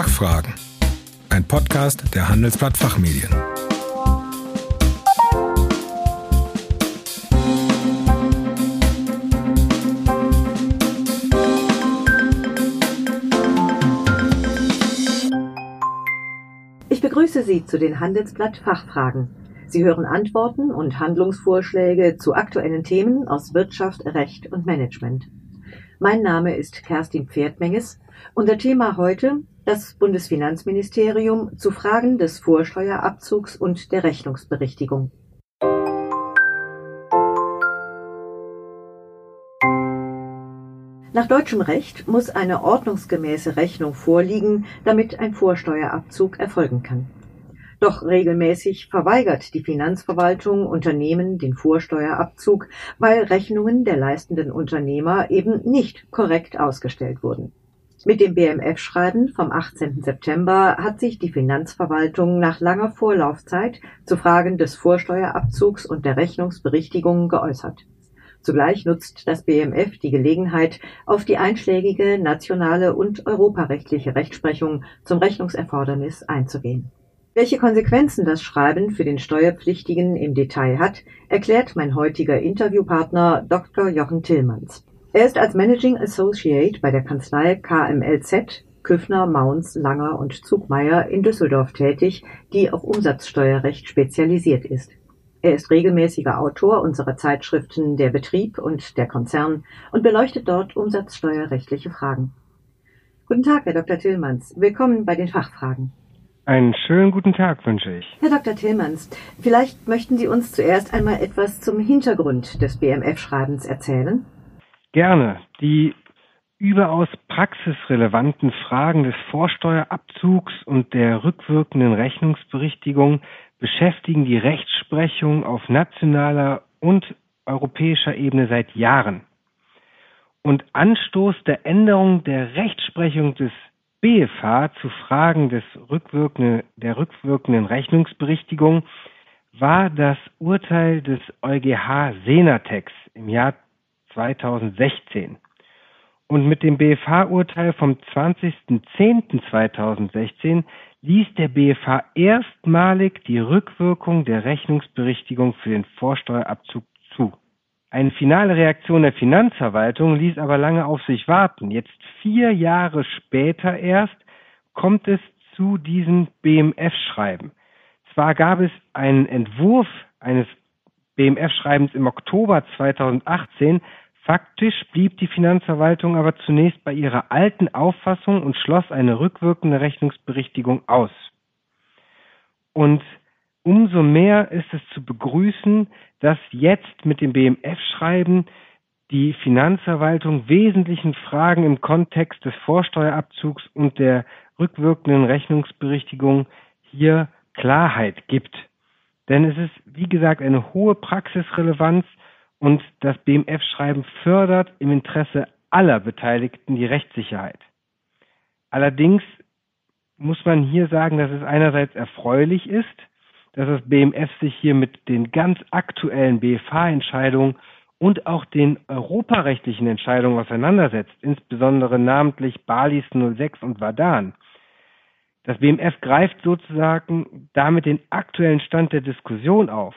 Fachfragen. Ein Podcast der Handelsblatt Fachmedien. Ich begrüße Sie zu den Handelsblatt Fachfragen. Sie hören Antworten und Handlungsvorschläge zu aktuellen Themen aus Wirtschaft, Recht und Management. Mein Name ist Kerstin Pferdmenges. Unser Thema heute das Bundesfinanzministerium zu Fragen des Vorsteuerabzugs und der Rechnungsberichtigung. Nach deutschem Recht muss eine ordnungsgemäße Rechnung vorliegen, damit ein Vorsteuerabzug erfolgen kann. Doch regelmäßig verweigert die Finanzverwaltung Unternehmen den Vorsteuerabzug, weil Rechnungen der leistenden Unternehmer eben nicht korrekt ausgestellt wurden. Mit dem BMF-Schreiben vom 18. September hat sich die Finanzverwaltung nach langer Vorlaufzeit zu Fragen des Vorsteuerabzugs und der Rechnungsberichtigung geäußert. Zugleich nutzt das BMF die Gelegenheit, auf die einschlägige nationale und europarechtliche Rechtsprechung zum Rechnungserfordernis einzugehen. Welche Konsequenzen das Schreiben für den Steuerpflichtigen im Detail hat, erklärt mein heutiger Interviewpartner Dr. Jochen Tillmanns. Er ist als Managing Associate bei der Kanzlei KMLZ Küffner, Mauns, Langer und Zugmeier in Düsseldorf tätig, die auf Umsatzsteuerrecht spezialisiert ist. Er ist regelmäßiger Autor unserer Zeitschriften Der Betrieb und Der Konzern und beleuchtet dort umsatzsteuerrechtliche Fragen. Guten Tag, Herr Dr. Tillmanns. Willkommen bei den Fachfragen. Einen schönen guten Tag wünsche ich. Herr Dr. Tillmanns, vielleicht möchten Sie uns zuerst einmal etwas zum Hintergrund des BMF-Schreibens erzählen? Gerne. Die überaus praxisrelevanten Fragen des Vorsteuerabzugs und der rückwirkenden Rechnungsberichtigung beschäftigen die Rechtsprechung auf nationaler und europäischer Ebene seit Jahren. Und Anstoß der Änderung der Rechtsprechung des BFH zu Fragen des rückwirkenden, der rückwirkenden Rechnungsberichtigung war das Urteil des EuGH Senatex im Jahr 2016. Und mit dem BFH-Urteil vom 20.10.2016 ließ der BFH erstmalig die Rückwirkung der Rechnungsberichtigung für den Vorsteuerabzug zu. Eine finale Reaktion der Finanzverwaltung ließ aber lange auf sich warten. Jetzt vier Jahre später erst kommt es zu diesem BMF-Schreiben. Zwar gab es einen Entwurf eines BMF-Schreibens im Oktober 2018, faktisch blieb die Finanzverwaltung aber zunächst bei ihrer alten Auffassung und schloss eine rückwirkende Rechnungsberichtigung aus. Und umso mehr ist es zu begrüßen, dass jetzt mit dem BMF-Schreiben die Finanzverwaltung wesentlichen Fragen im Kontext des Vorsteuerabzugs und der rückwirkenden Rechnungsberichtigung hier Klarheit gibt. Denn es ist, wie gesagt, eine hohe Praxisrelevanz und das BMF-Schreiben fördert im Interesse aller Beteiligten die Rechtssicherheit. Allerdings muss man hier sagen, dass es einerseits erfreulich ist, dass das BMF sich hier mit den ganz aktuellen BFH-Entscheidungen und auch den europarechtlichen Entscheidungen auseinandersetzt, insbesondere namentlich Balis 06 und Vadan. Das BMF greift sozusagen damit den aktuellen Stand der Diskussion auf.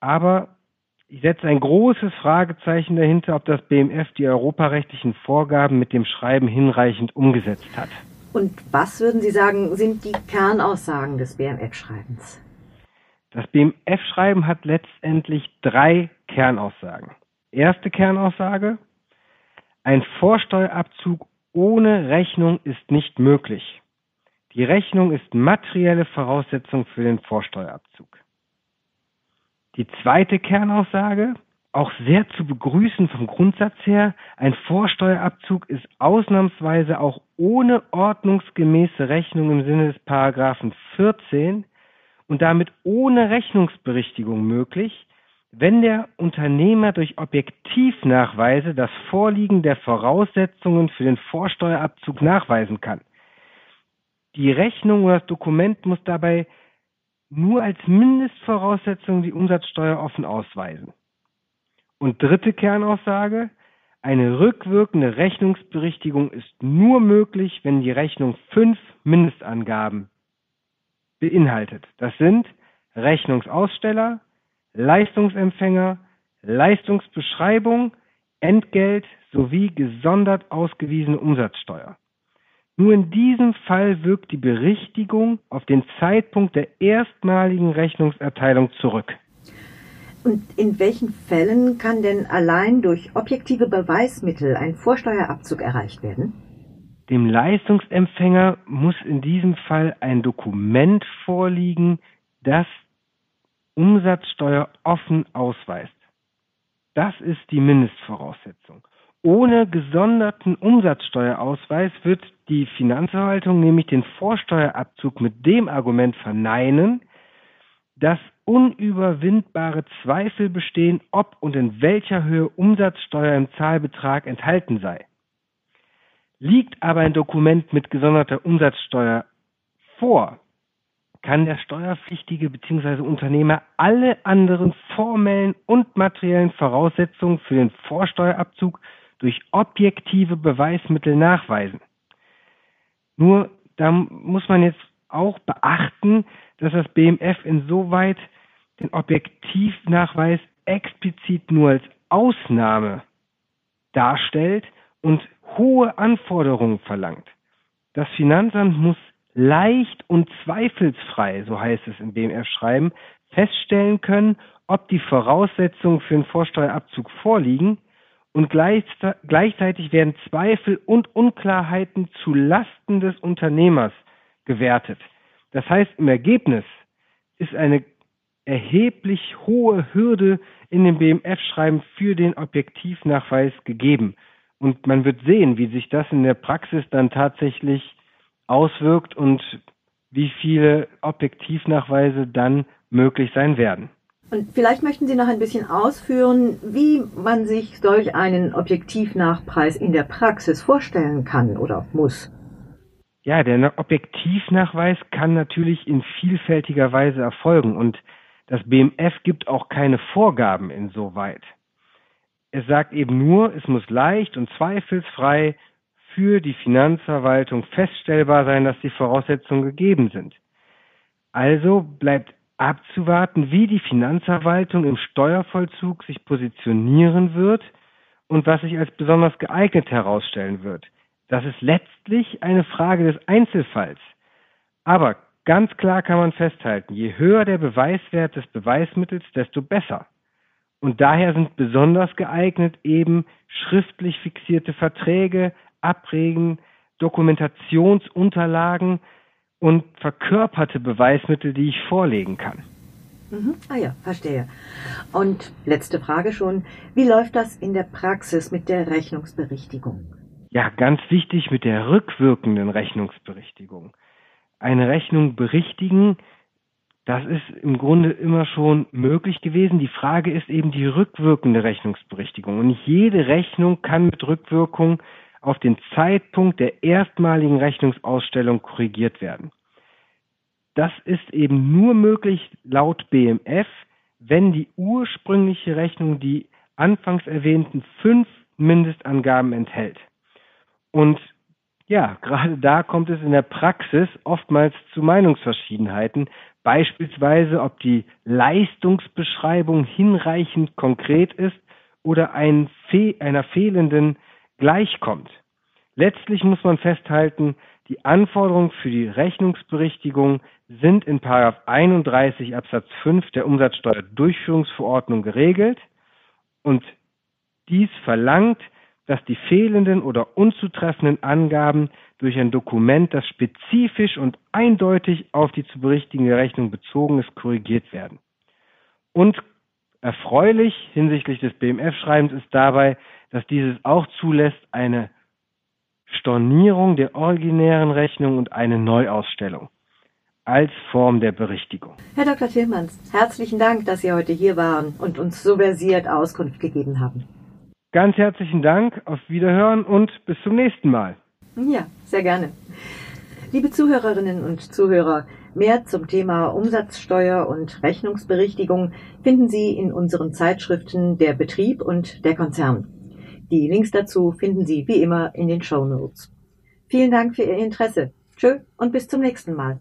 Aber ich setze ein großes Fragezeichen dahinter, ob das BMF die europarechtlichen Vorgaben mit dem Schreiben hinreichend umgesetzt hat. Und was würden Sie sagen, sind die Kernaussagen des BMF-Schreibens? Das BMF-Schreiben hat letztendlich drei Kernaussagen. Erste Kernaussage, ein Vorsteuerabzug ohne Rechnung ist nicht möglich. Die Rechnung ist materielle Voraussetzung für den Vorsteuerabzug. Die zweite Kernaussage, auch sehr zu begrüßen vom Grundsatz her, ein Vorsteuerabzug ist ausnahmsweise auch ohne ordnungsgemäße Rechnung im Sinne des Paragraphen 14 und damit ohne Rechnungsberichtigung möglich, wenn der Unternehmer durch Objektivnachweise das Vorliegen der Voraussetzungen für den Vorsteuerabzug nachweisen kann. Die Rechnung oder das Dokument muss dabei nur als Mindestvoraussetzung die Umsatzsteuer offen ausweisen. Und dritte Kernaussage, Eine rückwirkende Rechnungsberichtigung ist nur möglich, wenn die Rechnung fünf Mindestangaben beinhaltet. Das sind Rechnungsaussteller, Leistungsempfänger, Leistungsbeschreibung, Entgelt sowie gesondert ausgewiesene Umsatzsteuer. Nur in diesem Fall wirkt die Berichtigung auf den Zeitpunkt der erstmaligen Rechnungserteilung zurück. Und in welchen Fällen kann denn allein durch objektive Beweismittel ein Vorsteuerabzug erreicht werden? Dem Leistungsempfänger muss in diesem Fall ein Dokument vorliegen, das Umsatzsteuer offen ausweist. Das ist die Mindestvoraussetzung. Ohne gesonderten Umsatzsteuerausweis wird die Finanzverwaltung nämlich den Vorsteuerabzug mit dem Argument verneinen, dass unüberwindbare Zweifel bestehen, ob und in welcher Höhe Umsatzsteuer im Zahlbetrag enthalten sei. Liegt aber ein Dokument mit gesonderter Umsatzsteuer vor, kann der Steuerpflichtige bzw. Unternehmer alle anderen formellen und materiellen Voraussetzungen für den Vorsteuerabzug durch objektive Beweismittel nachweisen. Nur da muss man jetzt auch beachten, dass das BMF insoweit den Objektivnachweis explizit nur als Ausnahme darstellt und hohe Anforderungen verlangt. Das Finanzamt muss leicht und zweifelsfrei, so heißt es im BMF-Schreiben, feststellen können, ob die Voraussetzungen für den Vorsteuerabzug vorliegen und gleichzeitig werden Zweifel und Unklarheiten zu Lasten des Unternehmers gewertet. Das heißt, im Ergebnis ist eine erheblich hohe Hürde in dem BMF-Schreiben für den Objektivnachweis gegeben. Und man wird sehen, wie sich das in der Praxis dann tatsächlich auswirkt und wie viele Objektivnachweise dann möglich sein werden. Und vielleicht möchten Sie noch ein bisschen ausführen, wie man sich solch einen Objektivnachpreis in der Praxis vorstellen kann oder muss. Ja, der Objektivnachweis kann natürlich in vielfältiger Weise erfolgen und das BMF gibt auch keine Vorgaben insoweit. Es sagt eben nur, es muss leicht und zweifelsfrei für die Finanzverwaltung feststellbar sein, dass die Voraussetzungen gegeben sind. Also bleibt abzuwarten, wie die Finanzverwaltung im Steuervollzug sich positionieren wird und was sich als besonders geeignet herausstellen wird. Das ist letztlich eine Frage des Einzelfalls. Aber ganz klar kann man festhalten, je höher der Beweiswert des Beweismittels, desto besser. Und daher sind besonders geeignet eben schriftlich fixierte Verträge, Abregen, Dokumentationsunterlagen und verkörperte Beweismittel, die ich vorlegen kann. Mhm. Ah ja, verstehe. Und letzte Frage schon. Wie läuft das in der Praxis mit der Rechnungsberichtigung? Ja, ganz wichtig mit der rückwirkenden Rechnungsberichtigung. Eine Rechnung berichtigen, das ist im Grunde immer schon möglich gewesen. Die Frage ist eben die rückwirkende Rechnungsberichtigung. Und nicht jede Rechnung kann mit Rückwirkung auf den Zeitpunkt der erstmaligen Rechnungsausstellung korrigiert werden. Das ist eben nur möglich laut BMF, wenn die ursprüngliche Rechnung die anfangs erwähnten fünf Mindestangaben enthält. Und ja, gerade da kommt es in der Praxis oftmals zu Meinungsverschiedenheiten, beispielsweise ob die Leistungsbeschreibung hinreichend konkret ist oder ein fe einer fehlenden gleichkommt. Letztlich muss man festhalten, die Anforderungen für die Rechnungsberichtigung sind in 31 Absatz 5 der Umsatzsteuerdurchführungsverordnung geregelt und dies verlangt, dass die fehlenden oder unzutreffenden Angaben durch ein Dokument, das spezifisch und eindeutig auf die zu berichtigende Rechnung bezogen ist, korrigiert werden. Und erfreulich hinsichtlich des BMF-Schreibens ist dabei, dass dieses auch zulässt eine Stornierung der originären Rechnung und eine Neuausstellung als Form der Berichtigung. Herr Dr. Tillmanns, herzlichen Dank, dass Sie heute hier waren und uns so versiert Auskunft gegeben haben. Ganz herzlichen Dank, auf Wiederhören und bis zum nächsten Mal. Ja, sehr gerne. Liebe Zuhörerinnen und Zuhörer, mehr zum Thema Umsatzsteuer und Rechnungsberichtigung finden Sie in unseren Zeitschriften Der Betrieb und der Konzern. Die Links dazu finden Sie wie immer in den Show Notes. Vielen Dank für Ihr Interesse. Tschö und bis zum nächsten Mal.